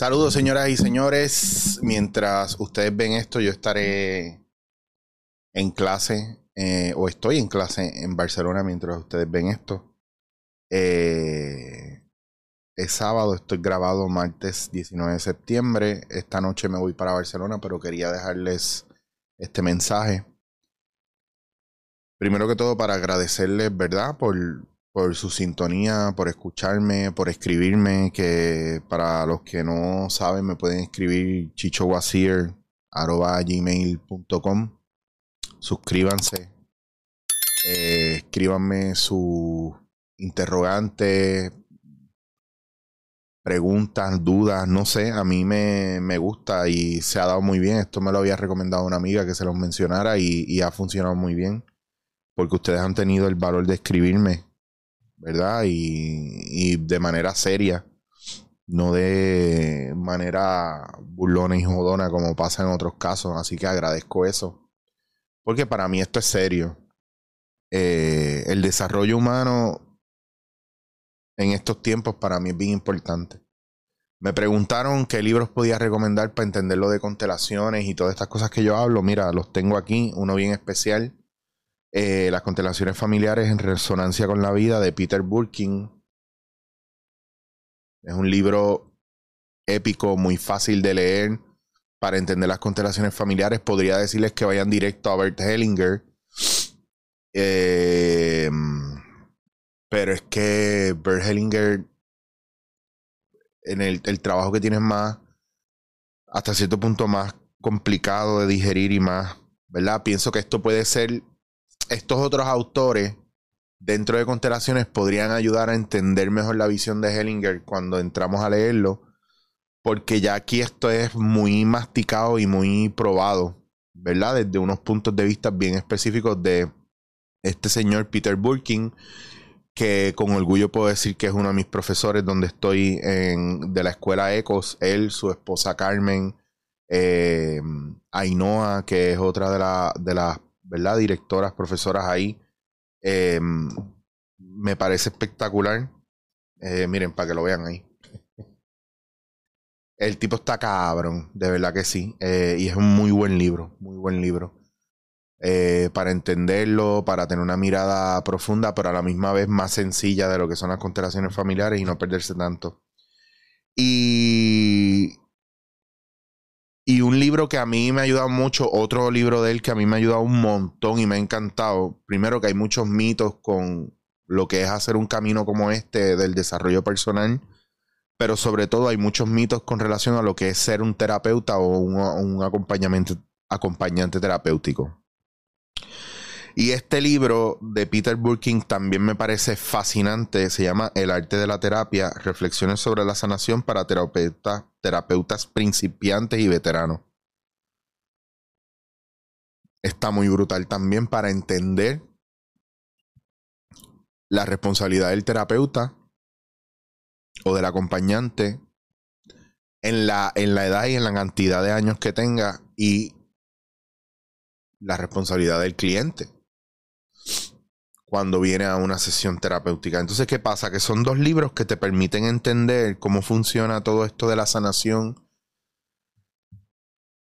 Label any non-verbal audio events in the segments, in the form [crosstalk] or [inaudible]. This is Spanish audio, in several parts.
Saludos señoras y señores. Mientras ustedes ven esto, yo estaré en clase eh, o estoy en clase en Barcelona mientras ustedes ven esto. Eh, es sábado, estoy grabado martes 19 de septiembre. Esta noche me voy para Barcelona, pero quería dejarles este mensaje. Primero que todo para agradecerles, ¿verdad? Por, por su sintonía, por escucharme, por escribirme, que para los que no saben me pueden escribir chichowasir.gmail.com Suscríbanse. Eh, escríbanme su interrogante, preguntas, dudas, no sé, a mí me, me, gusta y se ha dado muy bien. Esto me lo había recomendado una amiga que se los mencionara y ha funcionado muy bien porque ustedes han tenido el valor de escribirme ¿verdad? Y, de manera seria, no de manera burlona y jodona como pasa en otros casos. Así que agradezco eso. Porque para mí esto es serio. Eh, el desarrollo humano en estos tiempos para mí es bien importante. Me preguntaron qué libros podía recomendar para entender lo de constelaciones y todas estas cosas que yo hablo. Mira, los tengo aquí, uno bien especial eh, las constelaciones familiares en resonancia con la vida de Peter Burking. Es un libro épico, muy fácil de leer para entender las constelaciones familiares. Podría decirles que vayan directo a Bert Hellinger. Eh, pero es que Bert Hellinger, en el, el trabajo que tiene es más, hasta cierto punto más complicado de digerir y más, ¿verdad? Pienso que esto puede ser estos otros autores dentro de constelaciones podrían ayudar a entender mejor la visión de Hellinger cuando entramos a leerlo, porque ya aquí esto es muy masticado y muy probado, ¿verdad? Desde unos puntos de vista bien específicos de este señor Peter Burking, que con orgullo puedo decir que es uno de mis profesores donde estoy en, de la escuela Ecos, él, su esposa Carmen, eh, Ainhoa, que es otra de, de las ¿verdad? Directoras, profesoras ahí. Em, me parece espectacular. Eh, miren, para que lo vean ahí. [laughs] El tipo está cabrón, de verdad que sí. Eh, y es un muy buen libro, muy buen libro. Eh, para entenderlo, para tener una mirada profunda, pero a la misma vez más sencilla de lo que son las constelaciones familiares y no perderse tanto. Y y un libro que a mí me ha ayudado mucho, otro libro de él que a mí me ha ayudado un montón y me ha encantado. Primero que hay muchos mitos con lo que es hacer un camino como este del desarrollo personal, pero sobre todo hay muchos mitos con relación a lo que es ser un terapeuta o un, acompañante terapéutico. Y este libro de Peter Burking también me parece fascinante. Se llama El arte de la terapia, reflexiones sobre la sanación para terapeutas, terapeutas principiantes y veteranos. Está muy brutal también para entender la responsabilidad del terapeuta o del acompañante en la, en la edad y en la cantidad de años que tenga y la responsabilidad del cliente cuando viene a una sesión terapéutica. Entonces, ¿qué pasa? Que son dos libros que te permiten entender cómo funciona todo esto de la sanación,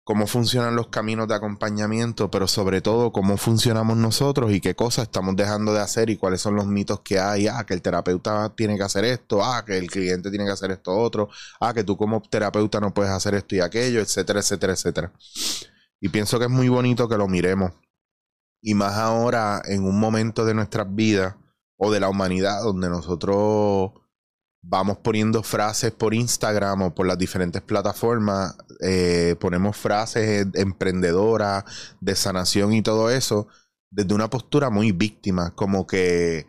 cómo funcionan los caminos de acompañamiento, pero sobre todo cómo funcionamos nosotros y qué cosas estamos dejando de hacer y cuáles son los mitos que hay. Ah, que el terapeuta tiene que hacer esto, ah, que el cliente tiene que hacer esto otro, ah, que tú como terapeuta no puedes hacer esto y aquello, etcétera, etcétera, etcétera. Y pienso que es muy bonito que lo miremos y más ahora en un momento de nuestras vidas o de la humanidad donde nosotros vamos poniendo frases por Instagram o por las diferentes plataformas, eh, ponemos frases emprendedoras de sanación y todo eso desde una postura muy víctima, como que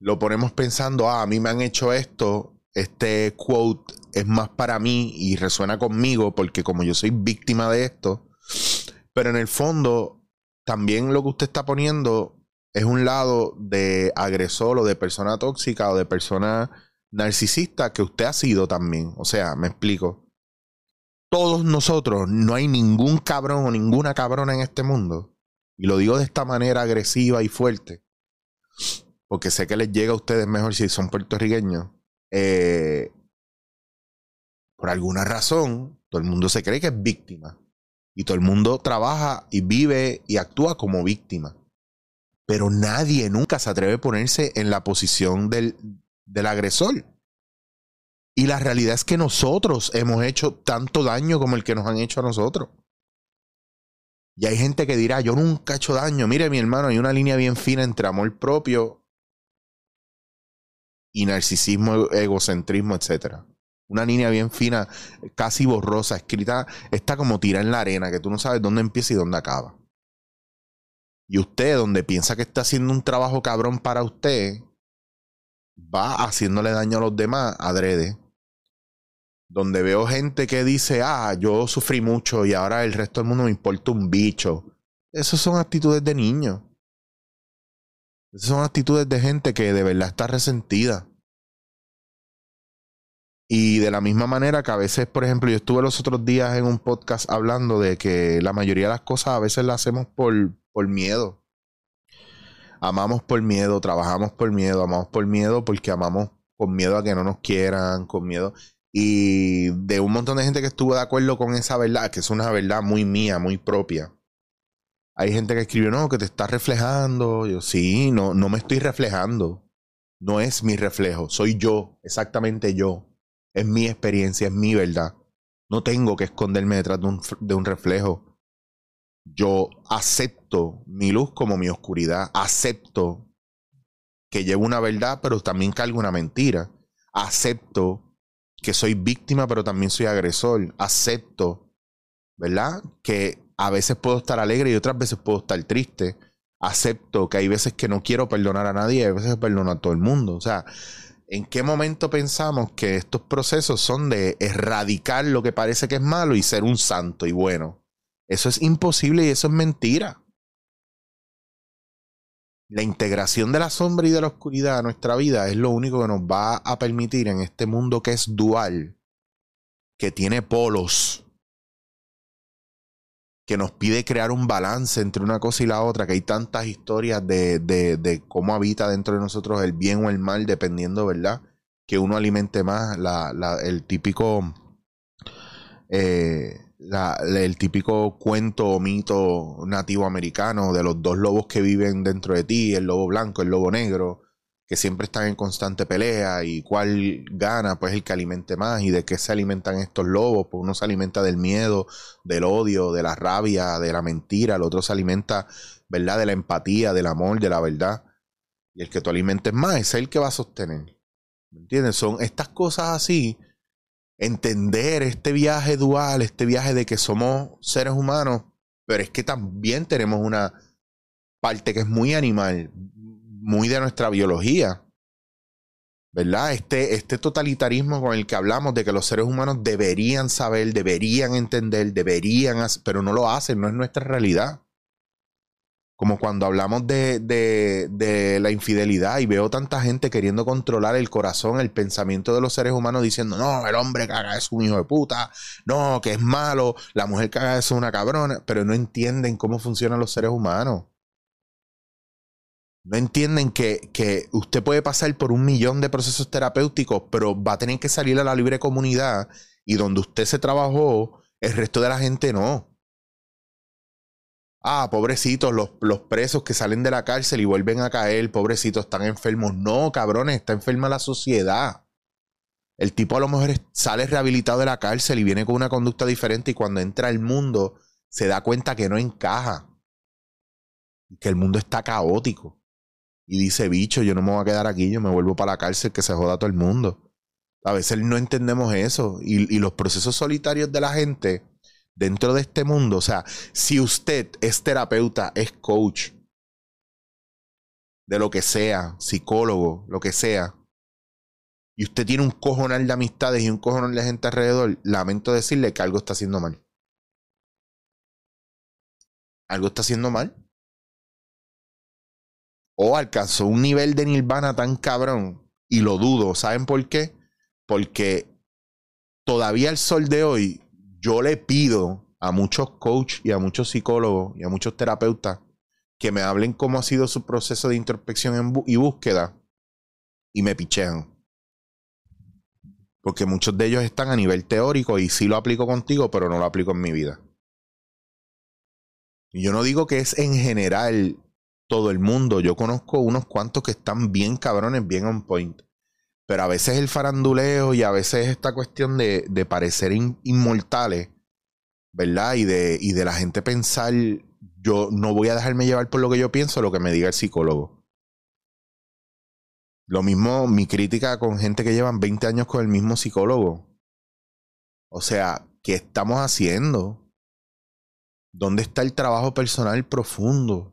lo ponemos pensando, ah, a mí me han hecho esto, este quote es más para mí y resuena conmigo porque como yo soy víctima de esto, pero en el fondo también lo que usted está poniendo es un lado de agresor o de persona tóxica o de persona narcisista que usted ha sido también. O sea, me explico. Todos nosotros, no hay ningún cabrón o ninguna cabrona en este mundo. Y lo digo de esta manera agresiva y fuerte. Porque sé que les llega a ustedes mejor si son puertorriqueños. Eh, Por alguna razón, todo el mundo se cree que es víctima. Y todo el mundo trabaja y vive y actúa como víctima. Pero nadie nunca se atreve a ponerse en la posición del, del agresor. Y la realidad es que nosotros hemos hecho tanto daño como el que nos han hecho a nosotros. Y hay gente que dirá, yo nunca he hecho daño. Mire, mi hermano, hay una línea bien fina entre amor propio y narcisismo, egocentrismo, etc. Una línea bien fina, casi borrosa, escrita, está como tira en la arena, que tú no sabes dónde empieza y dónde acaba. Y usted, donde piensa que está haciendo un trabajo cabrón para usted, va haciéndole daño a los demás adrede donde veo gente que dice, ah, yo sufrí mucho y ahora el resto del mundo me importa un bicho. Esas son actitudes de niños. Esas son actitudes de gente que de verdad está resentida. Y de la misma manera que a veces, por ejemplo, yo estuve los otros días en un podcast hablando de que la mayoría de las cosas a veces las hacemos por, por miedo. Amamos por miedo, trabajamos por miedo, amamos por miedo porque amamos con miedo a que no nos quieran, con miedo. Y de un montón de gente que estuvo de acuerdo con esa verdad, que es una verdad muy mía, muy propia. Hay gente que escribió, no, que te estás reflejando. Yo, sí, no, no me estoy reflejando. No es mi reflejo, soy yo, exactamente yo. Es mi experiencia, es mi verdad. No tengo que esconderme detrás de un, de un reflejo. Yo acepto mi luz como mi oscuridad. Acepto que llevo una verdad, pero también cargo una mentira. Acepto que soy víctima, pero también soy agresor. Acepto, ¿verdad? Que a veces puedo estar alegre y otras veces puedo estar triste. Acepto que hay veces que no quiero perdonar a nadie y hay veces perdono a todo el mundo. O sea, ¿en qué momento pensamos que estos procesos son de erradicar lo que parece que es malo y ser un santo y bueno? Eso es imposible y eso es mentira. La integración de la sombra y de la oscuridad a nuestra vida es lo único que nos va a permitir en este mundo que es dual, que tiene polos, que nos pide crear un balance entre una cosa y la otra, que hay tantas historias de, de, cómo habita dentro de nosotros el bien o el mal, dependiendo, ¿verdad? Que uno alimente más la, el típico... Eh, el típico cuento o mito nativo americano de los dos lobos que viven dentro de ti, el lobo blanco, el lobo negro, que siempre están en constante pelea y cuál gana, pues el que alimente más y de qué se alimentan estos lobos, pues uno se alimenta del miedo, del odio, de la rabia, de la mentira, el otro se alimenta, ¿verdad? De la empatía, del amor, de la verdad. Y el que tú alimentes más es el que va a sostener. ¿Me entiendes? Son estas cosas así entender este viaje dual, este viaje de que somos seres humanos, pero es que también tenemos una parte que es muy animal, muy de nuestra biología. ¿Verdad? Este, este totalitarismo con el que hablamos de que los seres humanos deberían saber, deberían entender, deberían, pero no lo hacen, no es nuestra realidad. Como cuando hablamos de, de, la infidelidad y veo tanta gente queriendo controlar el corazón, el pensamiento de los seres humanos diciendo, no, el hombre caga es un hijo de puta, no, que es malo, la mujer caga es una cabrona, pero no entienden cómo funcionan los seres humanos. No entienden que, que usted puede pasar por un millón de procesos terapéuticos, pero va a tener que salir a la libre comunidad y donde usted se trabajó, el resto de la gente no ah, pobrecitos, los, los, presos que salen de la cárcel y vuelven a caer, pobrecitos, están enfermos. No, cabrones, está enferma la sociedad. El tipo a lo mejor sale rehabilitado de la cárcel y viene con una conducta diferente y cuando entra al mundo se da cuenta que no encaja. Que el mundo está caótico. Y dice, bicho, yo no me voy a quedar aquí, yo me vuelvo para la cárcel, que se joda todo el mundo. A veces no entendemos eso. Y, y los procesos solitarios de la gente dentro de este mundo, o sea, si usted es terapeuta, es coach, de lo que sea, psicólogo, lo que sea, y usted tiene un cojonal de amistades y un cojonal de gente alrededor, lamento decirle que algo está haciendo mal. Algo está haciendo mal. O alcanzó un nivel de nirvana tan cabrón, y lo dudo, ¿saben por qué? Porque todavía el sol de hoy yo le pido a muchos coaches y a muchos psicólogos y a muchos terapeutas que me hablen cómo ha sido su proceso de introspección y búsqueda y me pichean. Porque muchos de ellos están a nivel teórico y sí lo aplico contigo, pero no lo aplico en mi vida. Y yo no digo que es en general todo el mundo. Yo conozco unos cuantos que están bien cabrones, bien on point. Pero a veces el faranduleo y a veces esta cuestión de, parecer inmortales, ¿verdad? Y de, y de la gente pensar, yo no voy a dejarme llevar por lo que yo pienso, lo que me diga el psicólogo. Lo mismo mi crítica con gente que llevan 20 años con el mismo psicólogo. O sea, ¿qué estamos haciendo? ¿Dónde está el trabajo personal profundo?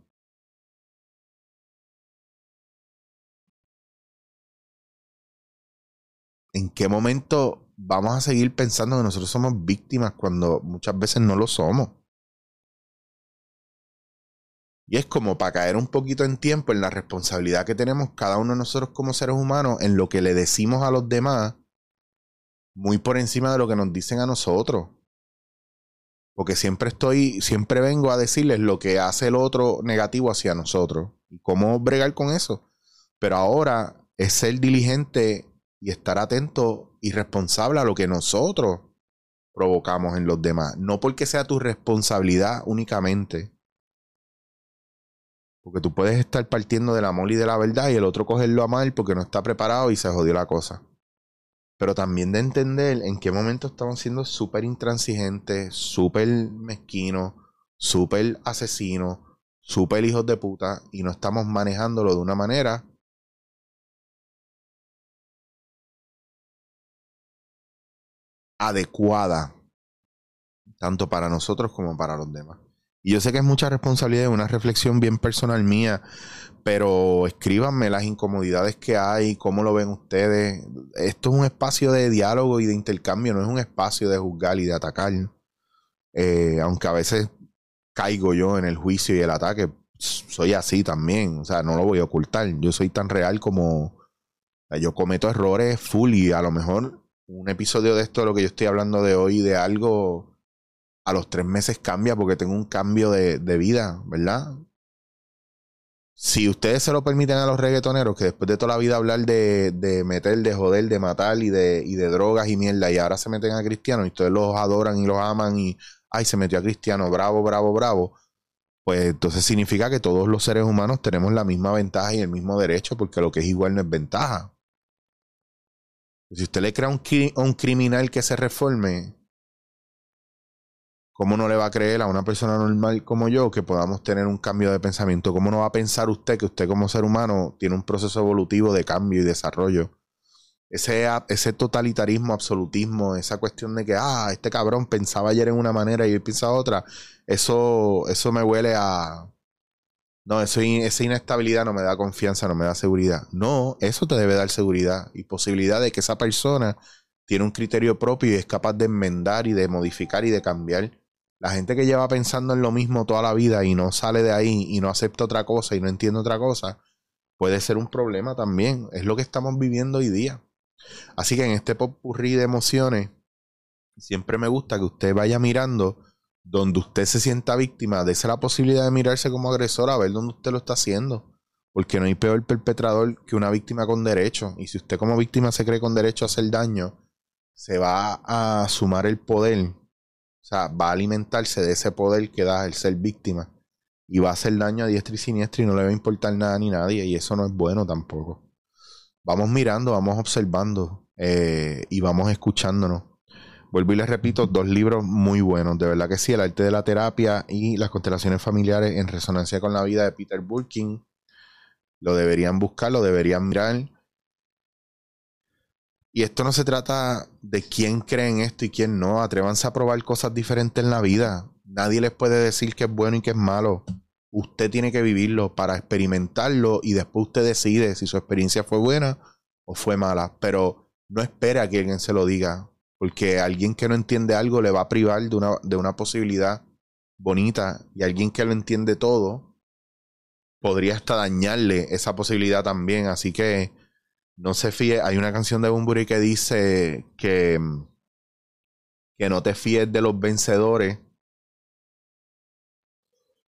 ¿En qué momento vamos a seguir pensando que nosotros somos víctimas cuando muchas veces no lo somos? Y es como para caer un poquito en tiempo en la responsabilidad que tenemos cada uno de nosotros como seres humanos en lo que le decimos a los demás, muy por encima de lo que nos dicen a nosotros. Porque siempre estoy, siempre vengo a decirles lo que hace el otro negativo hacia nosotros y cómo bregar con eso. Pero ahora es ser diligente y estar atento y responsable a lo que nosotros provocamos en los demás. No porque sea tu responsabilidad únicamente porque tú puedes estar partiendo del amor y de la verdad y el otro cogerlo a mal porque no está preparado y se jodió la cosa. Pero también de entender en qué momento estamos siendo súper intransigentes, súper mezquinos, súper asesinos, súper hijos de puta y no estamos manejándolo de una manera adecuada, tanto para nosotros como para los demás. Y yo sé que es mucha responsabilidad, una reflexión bien personal mía, pero escríbanme las incomodidades que hay, cómo lo ven ustedes. Esto es un espacio de diálogo y de intercambio, no es un espacio de juzgar y de atacar. Eh, aunque a veces caigo yo en el juicio y el ataque, soy así también, o sea, no lo voy a ocultar. Yo soy tan real como yo cometo errores full y a lo mejor un episodio de esto, de lo que yo estoy hablando de hoy, de algo a los tres meses cambia porque tengo un cambio de, vida, ¿verdad? Si ustedes se lo permiten a los reggaetoneros, que después de toda la vida hablar de, de meter, de joder, de matar y de, y de drogas y mierda, y ahora se meten a cristianos y ustedes los adoran y los aman y, ay, se metió a cristiano, bravo, bravo, bravo, pues entonces significa que todos los seres humanos tenemos la misma ventaja y el mismo derecho, porque lo que es igual no es ventaja. Si usted le crea un, un criminal que se reforme, ¿Cómo no le va a creer a una persona normal como yo que podamos tener un cambio de pensamiento? ¿Cómo no va a pensar usted que usted como ser humano tiene un proceso evolutivo de cambio y desarrollo? Ese, ese totalitarismo, absolutismo, esa cuestión de que, ah, este cabrón pensaba ayer en una manera y hoy piensa otra, eso, eso me huele a... No, eso, esa inestabilidad no me da confianza, no me da seguridad. No, eso te debe dar seguridad y posibilidad de que esa persona tiene un criterio propio y es capaz de enmendar y de modificar y de cambiar la gente que lleva pensando en lo mismo toda la vida y no sale de ahí y no acepta otra cosa y no entiende otra cosa, puede ser un problema también. Es lo que estamos viviendo hoy día. Así que en este popurrí de emociones, siempre me gusta que usted vaya mirando donde usted se sienta víctima, dése la posibilidad de mirarse como agresor a ver dónde usted lo está haciendo. Porque no hay peor perpetrador que una víctima con derecho. Y si usted como víctima se cree con derecho a hacer daño, se va a sumar el poder o sea, va a alimentarse de ese poder que da el ser víctima. Y va a hacer daño a diestra y siniestra y no le va a importar nada ni nadie. Y eso no es bueno tampoco. Vamos mirando, vamos observando eh, y vamos escuchándonos. Vuelvo y les repito, dos libros muy buenos. De verdad que sí, El arte de la terapia y Las constelaciones familiares en resonancia con la vida de Peter Burking. Lo deberían buscar, lo deberían mirar. Y esto no se trata de quién cree en esto y quién no. Atrévanse a probar cosas diferentes en la vida. Nadie les puede decir que es bueno y que es malo. Usted tiene que vivirlo para experimentarlo y después usted decide si su experiencia fue buena o fue mala. Pero no espere a que alguien se lo diga, porque alguien que no entiende algo le va a privar de una, de una posibilidad bonita y alguien que lo entiende todo podría hasta dañarle esa posibilidad también. Así que no se fíe. Hay una canción de Bumburi que dice que, que no te fíes de los vencedores.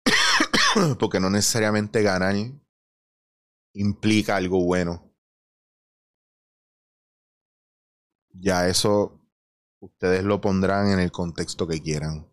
[coughs] porque no necesariamente ganar implica algo bueno. ya eso ustedes lo pondrán en el contexto que quieran.